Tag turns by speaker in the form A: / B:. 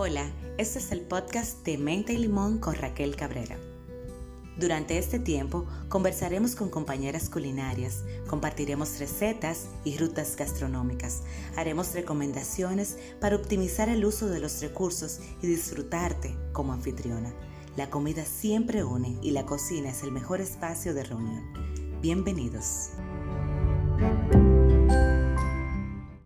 A: Hola, este es el podcast de Menta y Limón con Raquel Cabrera. Durante este tiempo conversaremos con compañeras culinarias, compartiremos recetas y rutas gastronómicas, haremos recomendaciones para optimizar el uso de los recursos y disfrutarte como anfitriona. La comida siempre une y la cocina es el mejor espacio de reunión. Bienvenidos.